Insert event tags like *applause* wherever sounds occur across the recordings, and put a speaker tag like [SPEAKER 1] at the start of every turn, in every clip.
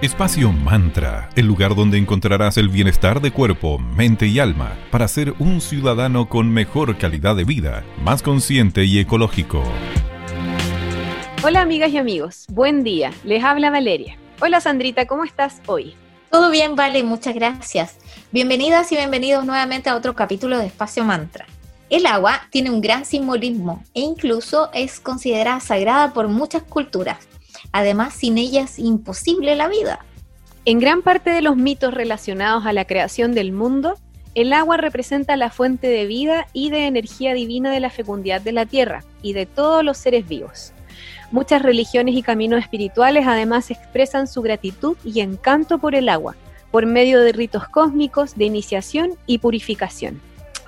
[SPEAKER 1] Espacio Mantra, el lugar donde encontrarás el bienestar de cuerpo, mente y alma para ser un ciudadano con mejor calidad de vida, más consciente y ecológico.
[SPEAKER 2] Hola amigas y amigos, buen día, les habla Valeria. Hola Sandrita, ¿cómo estás hoy?
[SPEAKER 3] Todo bien, Vale, muchas gracias. Bienvenidas y bienvenidos nuevamente a otro capítulo de Espacio Mantra. El agua tiene un gran simbolismo e incluso es considerada sagrada por muchas culturas. Además, sin ella es imposible la vida.
[SPEAKER 2] En gran parte de los mitos relacionados a la creación del mundo, el agua representa la fuente de vida y de energía divina de la fecundidad de la tierra y de todos los seres vivos. Muchas religiones y caminos espirituales además expresan su gratitud y encanto por el agua, por medio de ritos cósmicos de iniciación y purificación.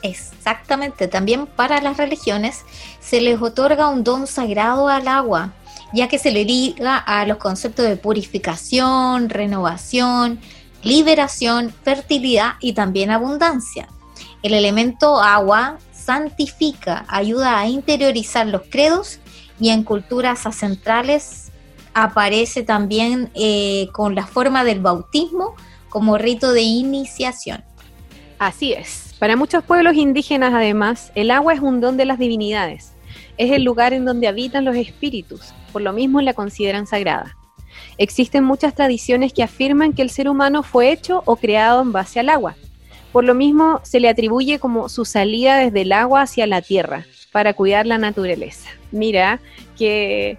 [SPEAKER 3] Exactamente, también para las religiones se les otorga un don sagrado al agua, ya que se le liga a los conceptos de purificación, renovación, liberación, fertilidad y también abundancia. El elemento agua santifica, ayuda a interiorizar los credos y en culturas ancestrales aparece también eh, con la forma del bautismo como rito de iniciación.
[SPEAKER 2] Así es. Para muchos pueblos indígenas, además, el agua es un don de las divinidades. Es el lugar en donde habitan los espíritus, por lo mismo la consideran sagrada. Existen muchas tradiciones que afirman que el ser humano fue hecho o creado en base al agua. Por lo mismo se le atribuye como su salida desde el agua hacia la tierra para cuidar la naturaleza. Mira que,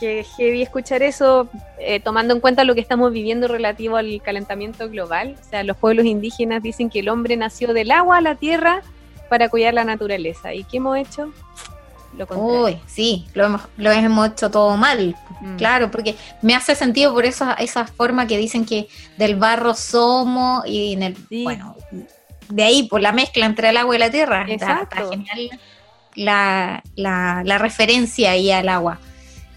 [SPEAKER 2] que heavy escuchar eso eh, tomando en cuenta lo que estamos viviendo relativo al calentamiento global. O sea, los pueblos indígenas dicen que el hombre nació del agua a la tierra para cuidar la naturaleza. ¿Y qué hemos hecho?
[SPEAKER 3] Uy, sí, lo hemos, lo hemos hecho todo mal, mm. claro, porque me hace sentido por esa, esa forma que dicen que del barro somos y en el, bueno, de ahí por la mezcla entre el agua y la tierra. Está, genial la, la, la referencia ahí al agua.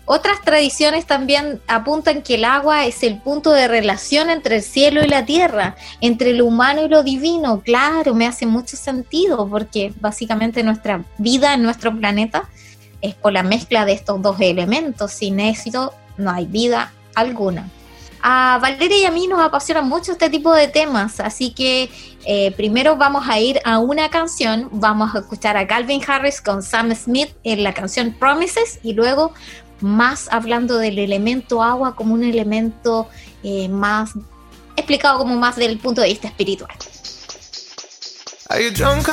[SPEAKER 3] Otras tradiciones también apuntan que el agua es el punto de relación entre el cielo y la tierra, entre lo humano y lo divino. Claro, me hace mucho sentido porque básicamente nuestra vida en nuestro planeta es por la mezcla de estos dos elementos. Sin éxito no hay vida alguna. A Valeria y a mí nos apasiona mucho este tipo de temas, así que eh, primero vamos a ir a una canción, vamos a escuchar a Calvin Harris con Sam Smith en la canción Promises y luego más hablando del elemento agua como un elemento eh, más explicado como más del punto de vista espiritual. Are you drunk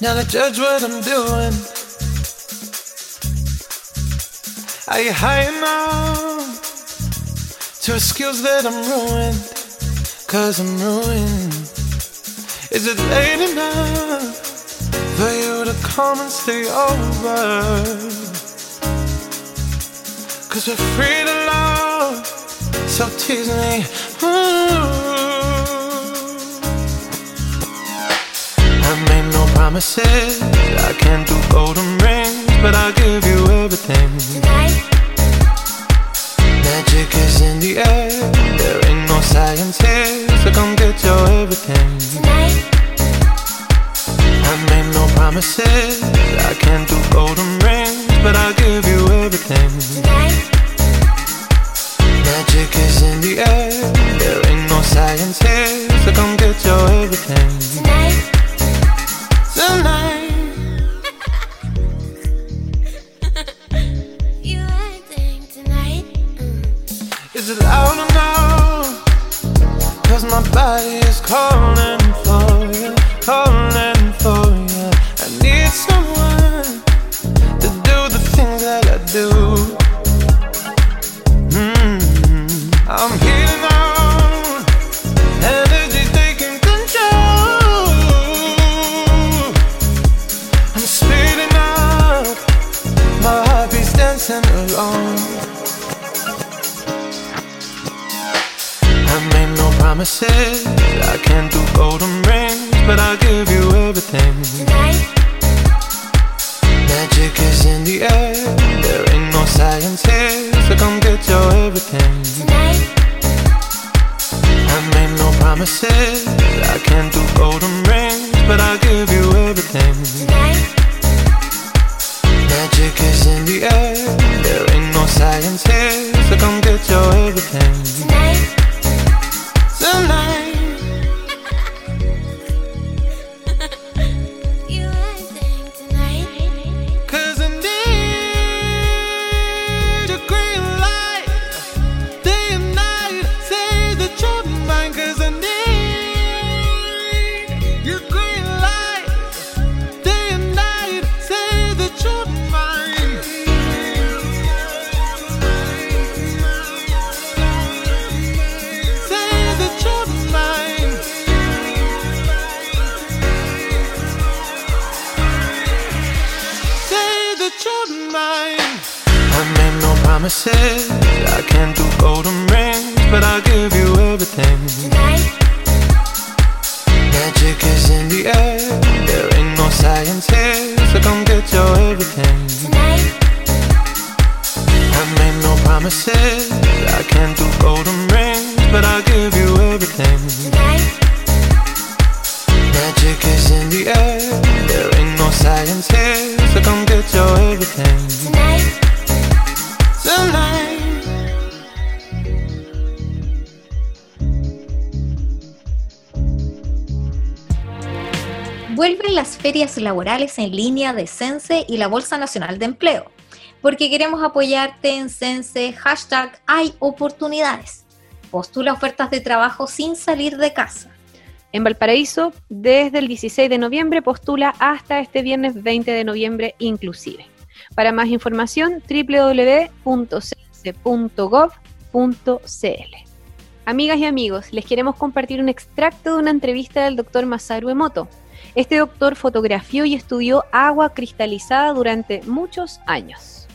[SPEAKER 3] now to judge what I'm doing? Are you high enough to excuse that I'm ruined? Cause I'm ruined. Is it late enough? Cause we're free to love, so tease me. Ooh. I made no promises, I can't do golden rings, but I'll ferias laborales en línea de Sense y la Bolsa Nacional de Empleo, porque queremos apoyarte en Sense, hashtag hay oportunidades. Postula ofertas de trabajo sin salir de casa.
[SPEAKER 2] En Valparaíso, desde el 16 de noviembre, postula hasta este viernes 20 de noviembre inclusive. Para más información, www.cense.gov.cl. Amigas y amigos, les queremos compartir un extracto de una entrevista del doctor Masaru Emoto. Este doctor fotografió y estudió agua cristalizada durante muchos años.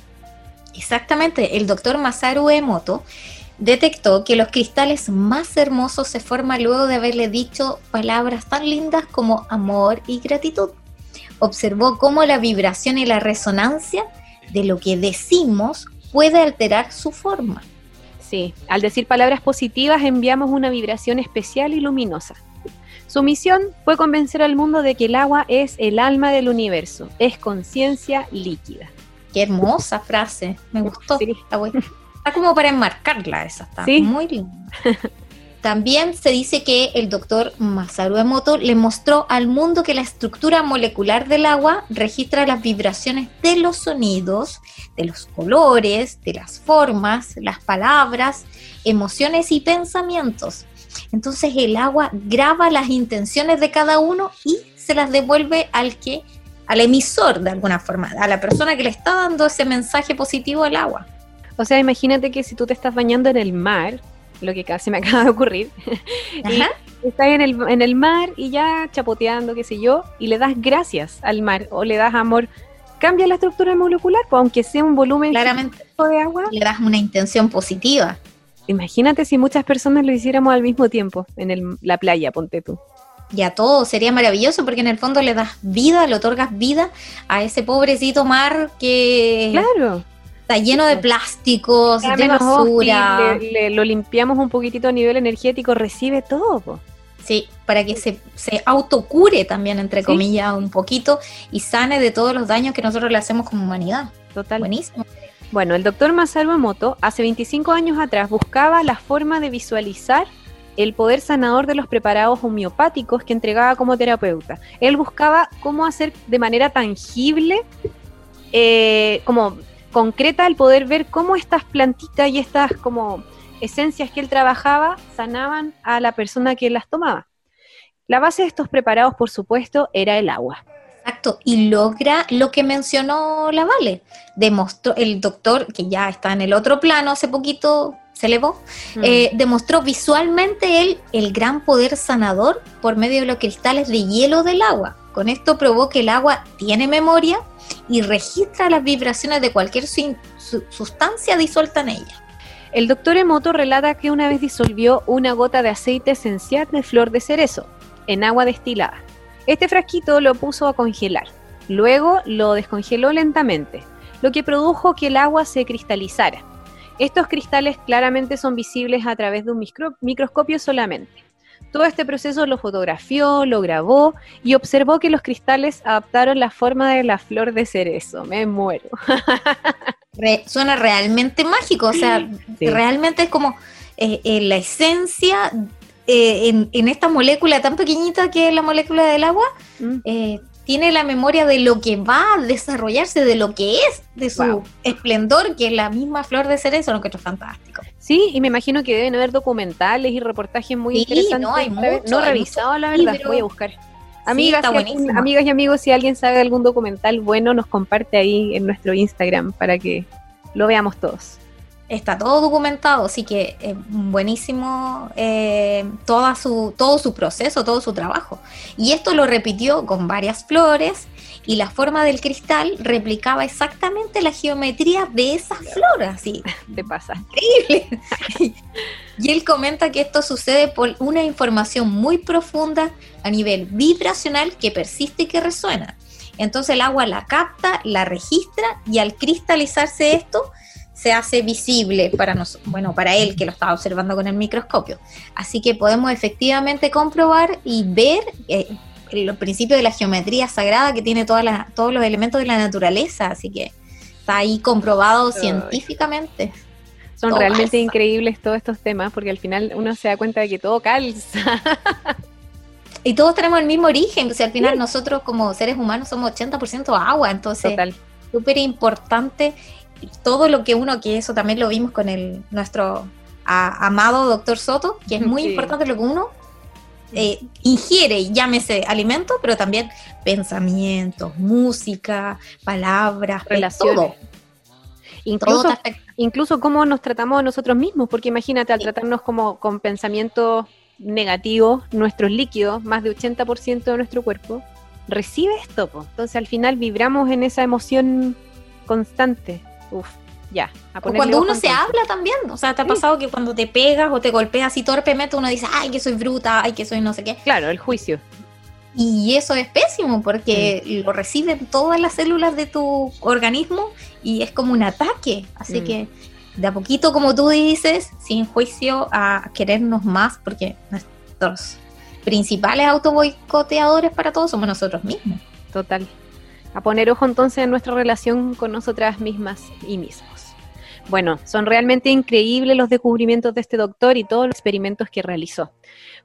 [SPEAKER 3] Exactamente, el doctor Masaru Emoto detectó que los cristales más hermosos se forman luego de haberle dicho palabras tan lindas como amor y gratitud observó cómo la vibración y la resonancia de lo que decimos puede alterar su forma.
[SPEAKER 2] Sí, al decir palabras positivas enviamos una vibración especial y luminosa. Su misión fue convencer al mundo de que el agua es el alma del universo, es conciencia líquida.
[SPEAKER 3] Qué hermosa frase, me gustó. Está, como para enmarcarla esa, está muy linda. También se dice que el doctor Masaru Emoto le mostró al mundo que la estructura molecular del agua registra las vibraciones de los sonidos, de los colores, de las formas, las palabras, emociones y pensamientos. Entonces el agua graba las intenciones de cada uno y se las devuelve al que al emisor de alguna forma, a la persona que le está dando ese mensaje positivo al agua.
[SPEAKER 2] O sea, imagínate que si tú te estás bañando en el mar, lo que casi me *laughs* acaba de ocurrir. estás en el, en el mar y ya chapoteando, qué sé yo, y le das gracias al mar o le das amor. Cambia la estructura molecular, pues, aunque sea un volumen
[SPEAKER 3] Claramente, de agua. Le das una intención positiva.
[SPEAKER 2] Imagínate si muchas personas lo hiciéramos al mismo tiempo en la playa, ponte tú.
[SPEAKER 3] Y a todo sería maravilloso porque en el fondo le das vida, le otorgas vida a ese pobrecito mar que
[SPEAKER 2] claro
[SPEAKER 3] está lleno de plásticos, de basura.
[SPEAKER 2] lo limpiamos un poquitito a nivel energético, recibe todo.
[SPEAKER 3] Sí, para que se, se autocure también, entre comillas, un poquito y sane de todos los daños que nosotros le hacemos como humanidad.
[SPEAKER 2] Total. Buenísimo. Bueno, el doctor Masaru Emoto hace 25 años atrás buscaba la forma de visualizar el poder sanador de los preparados homeopáticos que entregaba como terapeuta. Él buscaba cómo hacer de manera tangible, eh, como concreta el poder ver cómo estas plantitas y estas como esencias que él trabajaba sanaban a la persona que las tomaba. La base de estos preparados, por supuesto, era el agua.
[SPEAKER 3] Exacto, y logra lo que mencionó la Vale. Demostró, el doctor, que ya está en el otro plano, hace poquito se elevó, mm. eh, demostró visualmente él el gran poder sanador por medio de los cristales de hielo del agua. Con esto probó que el agua tiene memoria y registra las vibraciones de cualquier sustancia disuelta en ella.
[SPEAKER 2] El doctor Emoto relata que una vez disolvió una gota de aceite esencial de flor de cerezo en agua destilada. Este frasquito lo puso a congelar. Luego lo descongeló lentamente, lo que produjo que el agua se cristalizara. Estos cristales claramente son visibles a través de un microscopio solamente. Todo este proceso lo fotografió, lo grabó y observó que los cristales adaptaron la forma de la flor de cerezo. Me muero. *laughs*
[SPEAKER 3] suena realmente mágico, o sea, realmente es como eh, eh, la esencia eh, en, esta molécula tan pequeñita que es la molécula del agua, mm. tiene la memoria de lo que va a desarrollarse, de lo que es, de su esplendor, que es la misma flor de cerezo, lo que es fantástico.
[SPEAKER 2] Sí, y me imagino que deben haber documentales y reportajes muy interesantes. No, hay no he revisado, la verdad, voy a buscar. Amigas, amigas y amigos, si alguien sabe algún documental bueno, nos comparte ahí en nuestro Instagram para que lo veamos todos.
[SPEAKER 3] Está todo documentado, así que es buenísimo eh, toda su, todo su proceso, todo su trabajo. Y esto lo repitió con varias flores y la forma del cristal replicaba exactamente la geometría de esas flores. Así. *laughs*
[SPEAKER 2] Te pasa.
[SPEAKER 3] Increíble. *laughs* y él comenta que esto sucede por una información muy profunda a nivel vibracional que persiste y que resuena. Entonces el agua la capta, la registra y al cristalizarse esto se hace visible para nosotros, bueno, para él que lo estaba observando con el microscopio. Así que podemos efectivamente comprobar y ver eh, los principios de la geometría sagrada que tiene todos los elementos de la naturaleza, así que está ahí comprobado científicamente.
[SPEAKER 2] Son realmente increíbles todos estos temas porque al final uno se da cuenta de que todo calza. *laughs*
[SPEAKER 3] y todos tenemos el mismo origen, o sea, al final nosotros como seres humanos somos 80% agua, entonces súper importante todo lo que uno, que eso también lo vimos con el nuestro amado doctor Soto, que es muy importante lo que uno eh, ingiere, llámese alimento, pero también pensamientos, música, palabras,
[SPEAKER 2] relaciones. Todo. Incluso, incluso cómo nos tratamos nosotros mismos, porque imagínate, al tratarnos como con pensamientos negativos, nuestros líquidos, más de 80% de nuestro cuerpo, recibe esto. Entonces al final vibramos en esa emoción constante. Uf, ya.
[SPEAKER 3] cuando uno se habla también, o sea, ¿te ha pasado que cuando te pegas o te golpeas así torpemente uno dice, ay, que soy bruta, ay, que soy no sé qué?
[SPEAKER 2] Claro, el juicio.
[SPEAKER 3] Y eso es pésimo porque mm. lo reciben todas las células de tu organismo y es como un ataque. Así mm. que de a poquito, como tú dices, sin juicio a querernos más porque nuestros principales autoboicoteadores para todos somos nosotros mismos.
[SPEAKER 2] Total. A poner ojo entonces en nuestra relación con nosotras mismas y mismos. Bueno, son realmente increíbles los descubrimientos de este doctor y todos los experimentos que realizó.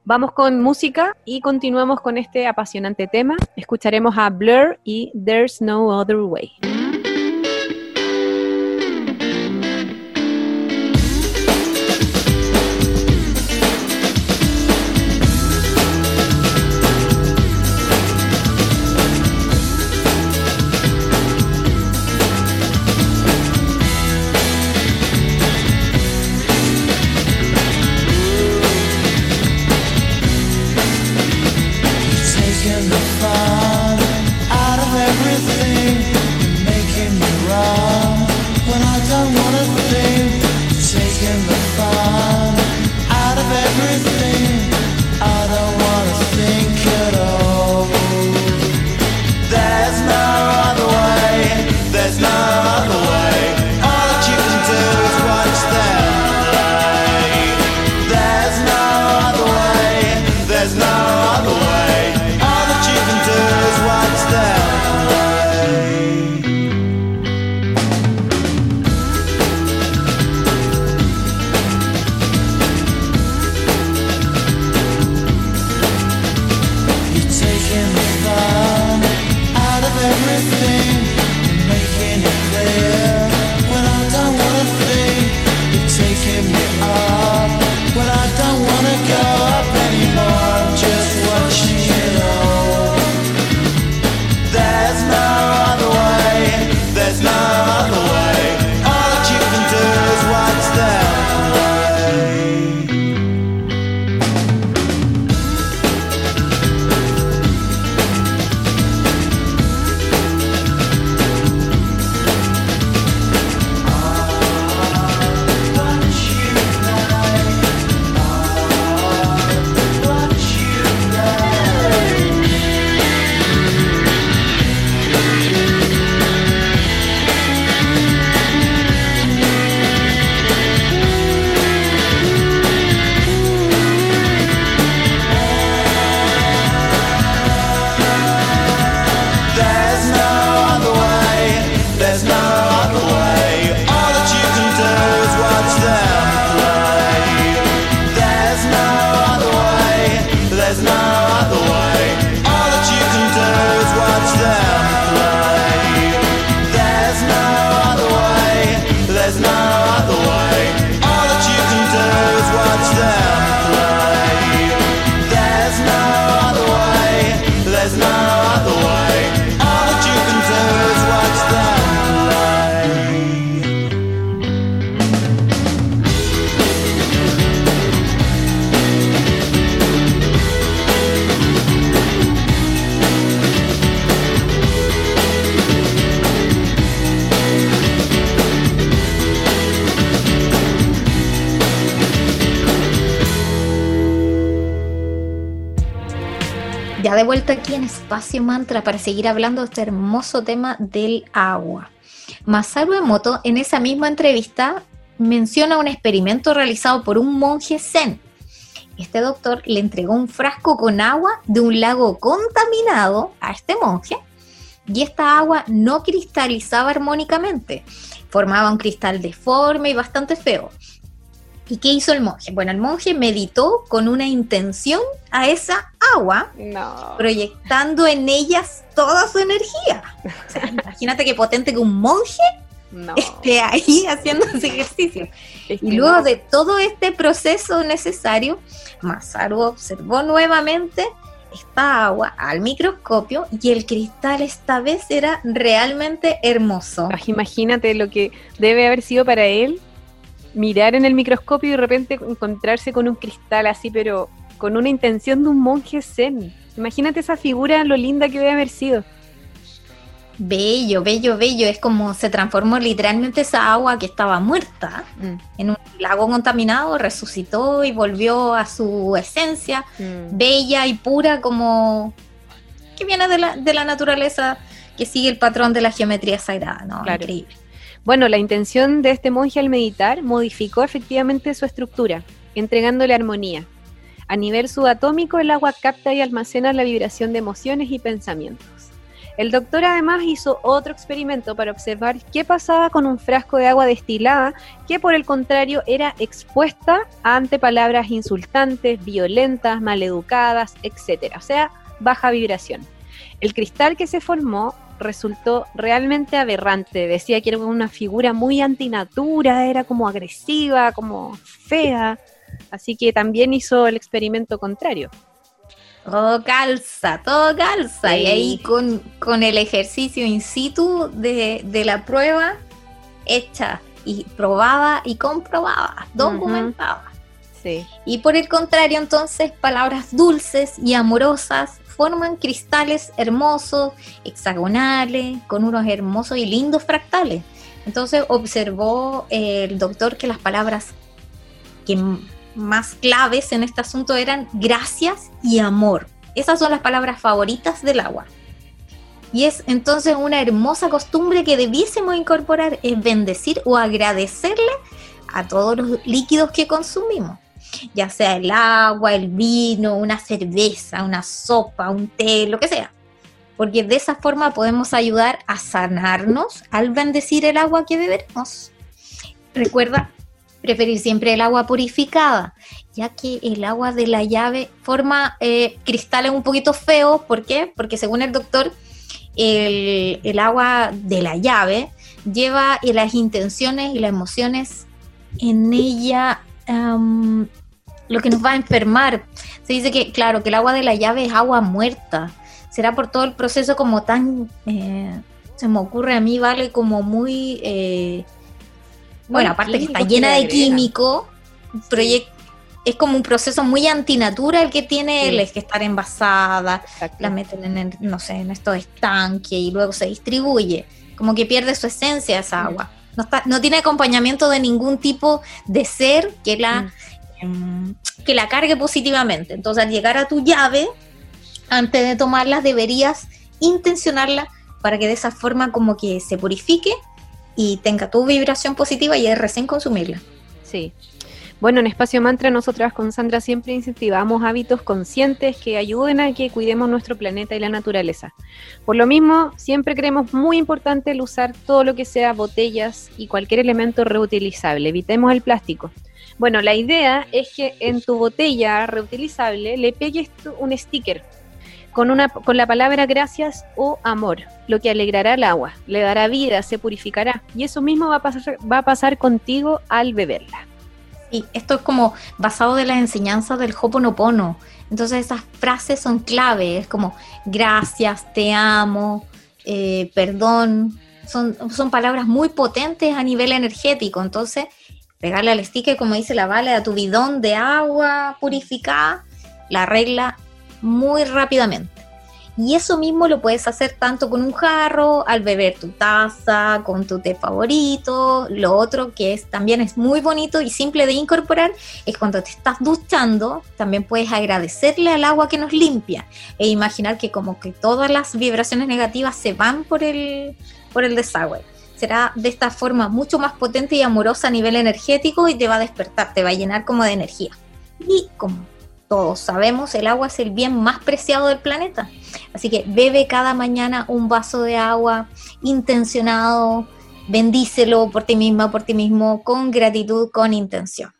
[SPEAKER 2] Vamos con música y continuamos con este apasionante tema. Escucharemos a Blur y There's No Other Way.
[SPEAKER 3] in de vuelta aquí en Espacio Mantra para seguir hablando de este hermoso tema del agua. Masaru Emoto en esa misma entrevista menciona un experimento realizado por un monje zen. Este doctor le entregó un frasco con agua de un lago contaminado a este monje y esta agua no cristalizaba armónicamente, formaba un cristal deforme y bastante feo. ¿Y qué hizo el monje? Bueno, el monje meditó con una intención a esa agua, proyectando en ellas toda su energía. imagínate qué potente que un monje esté ahí haciendo ese ejercicio. y luego de todo este proceso necesario, Masaru observó nuevamente esta agua al microscopio y el cristal esta vez era realmente hermoso.
[SPEAKER 2] imagínate lo que debe haber sido para él mirar en el microscopio y de repente encontrarse con un cristal así, pero con una intención de un monje zen. Imagínate esa figura, lo linda que debe haber sido.
[SPEAKER 3] Bello, bello, bello. Es como se transformó literalmente esa agua que estaba muerta mm. en un lago contaminado, resucitó y volvió a su esencia, mm. bella y pura como que viene de la, de la naturaleza, que sigue el patrón de la geometría sagrada, ¿no? Increíble.
[SPEAKER 2] Bueno, la intención de este monje al meditar modificó efectivamente su estructura, entregándole armonía. A nivel subatómico, el agua capta y almacena la vibración de emociones y pensamientos. El doctor además hizo otro experimento para observar qué pasaba con un frasco de agua destilada que por el contrario era expuesta ante palabras insultantes, violentas, maleducadas, etc. O sea, baja vibración. El cristal que se formó resultó realmente aberrante. Decía que era una figura muy antinatura, era como agresiva, como fea. Así que también hizo el experimento contrario.
[SPEAKER 3] Todo calza, todo calza. Y ahí con, con, el ejercicio in situ de, la prueba hecha y probada y comprobada, documentada. Sí. Y por el contrario, entonces, palabras dulces y amorosas forman cristales hermosos, hexagonales, con unos hermosos y lindos fractales. Entonces observó eh, el doctor que las palabras que más claves en este asunto eran gracias y amor. Esas son las palabras favoritas del agua. Y es entonces una hermosa costumbre que debiésemos incorporar, es bendecir o agradecerle a todos los líquidos que consumimos ya sea el agua, el vino, una cerveza, una sopa, un té, lo que sea. Porque de esa forma podemos ayudar a sanarnos al bendecir el agua que beberemos. Recuerda preferir siempre el agua purificada, ya que el agua de la llave forma eh, cristales un poquito feos. ¿Por qué? Porque según el doctor, el, agua de la llave lleva las intenciones y las emociones en ella lo que nos va a enfermar. Se dice que, claro, que el agua de la llave es agua muerta. Será por todo el proceso como tan, eh, se me ocurre a mí, vale, como muy, bueno, aparte que está llena de químico, es como un proceso muy antinatura el que tiene él, es que estar envasada, la meten en, no sé, en estos estanques y luego se distribuye, como que pierde su esencia esa agua. No, no tiene acompañamiento de ningún tipo de ser que la mm. Em, que la cargue positivamente. Entonces, al llegar a tu llave, antes de tomarla, deberías intencionarla para que de esa forma como que se purifique y tenga tu vibración positiva y es recién consumirla.
[SPEAKER 2] Sí. Bueno, en Espacio Mantra nosotras con Sandra siempre incentivamos hábitos conscientes que ayuden a que cuidemos nuestro planeta y la naturaleza. Por lo mismo, siempre creemos muy importante el usar todo lo que sea botellas y cualquier elemento reutilizable. Evitemos el plástico. Bueno, la idea es que en tu botella reutilizable le pegues un sticker con, una, con la palabra gracias o amor, lo que alegrará el agua, le dará vida, se purificará. Y eso mismo va a pasar, va a pasar contigo al beberla.
[SPEAKER 3] Y esto es como basado de las enseñanzas del Hoponopono. Entonces esas frases son clave, es como gracias, te amo, eh, perdón. Son, son palabras muy potentes a nivel energético. Entonces pegarle al sticker, como dice la Vale, a tu bidón de agua purificada, la arregla muy rápidamente. Y eso mismo lo puedes hacer tanto con un jarro, al beber tu taza, con tu té favorito. Lo otro que es, también es muy bonito y simple de incorporar es cuando te estás duchando, también puedes agradecerle al agua que nos limpia e imaginar que como que todas las vibraciones negativas se van por el, por el desagüe será de esta forma mucho más potente y amorosa a nivel energético y te va a despertar, te va a llenar como de energía. Y como todos sabemos, el agua es el bien más preciado del planeta. Así que bebe cada mañana un vaso de agua intencionado, bendícelo por ti misma, por ti mismo, con gratitud, con intención.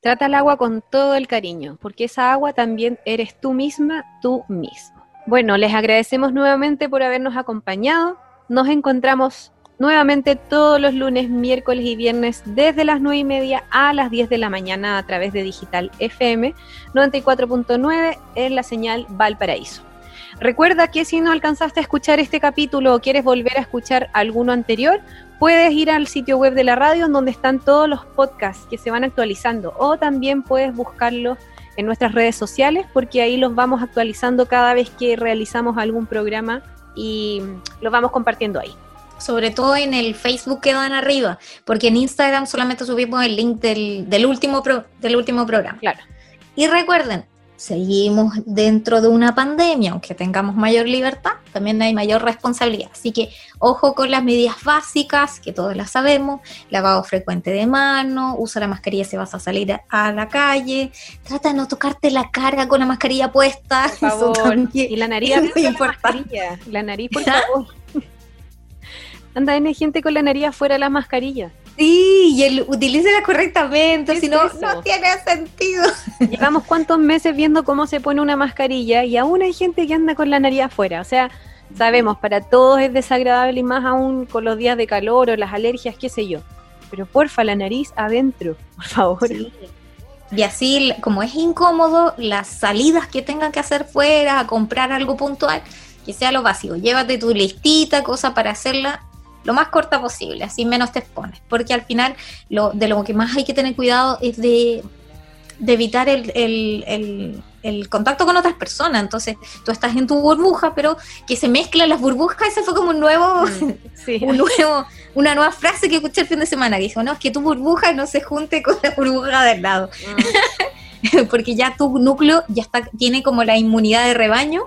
[SPEAKER 2] Trata el agua con todo el cariño, porque esa agua también eres tú misma, tú mismo. Bueno, les agradecemos nuevamente por habernos acompañado. Nos encontramos nuevamente todos los lunes, miércoles y viernes desde las 9 y media a las 10 de la mañana a través de Digital FM 94.9 en la señal Valparaíso. Recuerda que si no alcanzaste a escuchar este capítulo o quieres volver a escuchar alguno anterior, puedes ir al sitio web de la radio donde están todos los podcasts que se van actualizando o también puedes buscarlos en nuestras redes sociales porque ahí los vamos actualizando cada vez que realizamos algún programa y los vamos compartiendo ahí
[SPEAKER 3] sobre todo en el Facebook que dan arriba, porque en Instagram solamente subimos el link del, último, del último programa.
[SPEAKER 2] Claro.
[SPEAKER 3] Y recuerden, seguimos dentro de una pandemia, aunque tengamos mayor libertad, también hay mayor responsabilidad. Así que ojo con las medidas básicas, que todos las sabemos, lavado frecuente de mano, usa la mascarilla si vas a salir a la calle, trata de no tocarte la cara con la mascarilla puesta.
[SPEAKER 2] Por *laughs* favor. y la nariz, la, la nariz, por favor. Anda, hay gente con la nariz afuera de la mascarilla.
[SPEAKER 3] Sí, y él utilícela correctamente, si no, no tiene sentido. *laughs*
[SPEAKER 2] Llevamos cuántos meses viendo cómo se pone una mascarilla y aún hay gente que anda con la nariz afuera. O sea, sabemos, para todos es desagradable y más aún con los días de calor o las alergias, qué sé yo. Pero porfa, la nariz adentro, por favor.
[SPEAKER 3] Y así, como es incómodo, las salidas que tengan que hacer fuera, a comprar algo puntual, que sea lo básico. Llévate tu listita, cosa para hacerla lo más corta posible, así menos te expones, porque al final lo, de lo que más hay que tener cuidado es de, evitar el, contacto con otras personas. Entonces, tú estás en tu burbuja, pero que se mezclan las burbujas, ese fue como un nuevo, mm, *laughs* un nuevo, una nueva frase que escuché el fin de semana, que dijo, no, es que tu burbuja no se junte con la burbuja del lado. Mm. *laughs* porque ya tu núcleo ya está, tiene como la inmunidad de rebaño.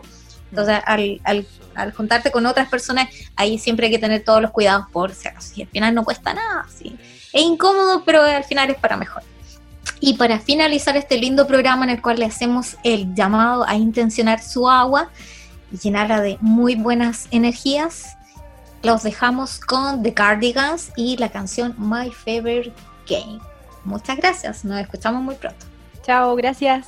[SPEAKER 3] Entonces, al, al al juntarte con otras personas, ahí siempre hay que tener todos los cuidados por si acaso. Y al final no cuesta nada, ¿sí? Es incómodo, pero al final es para mejor. Y para finalizar este lindo programa en el cual le hacemos el llamado a intencionar su agua y llenarla de muy buenas energías, los dejamos con The Cardigans y la canción My Favorite Game. Muchas gracias, nos escuchamos muy pronto.
[SPEAKER 2] Chao, gracias.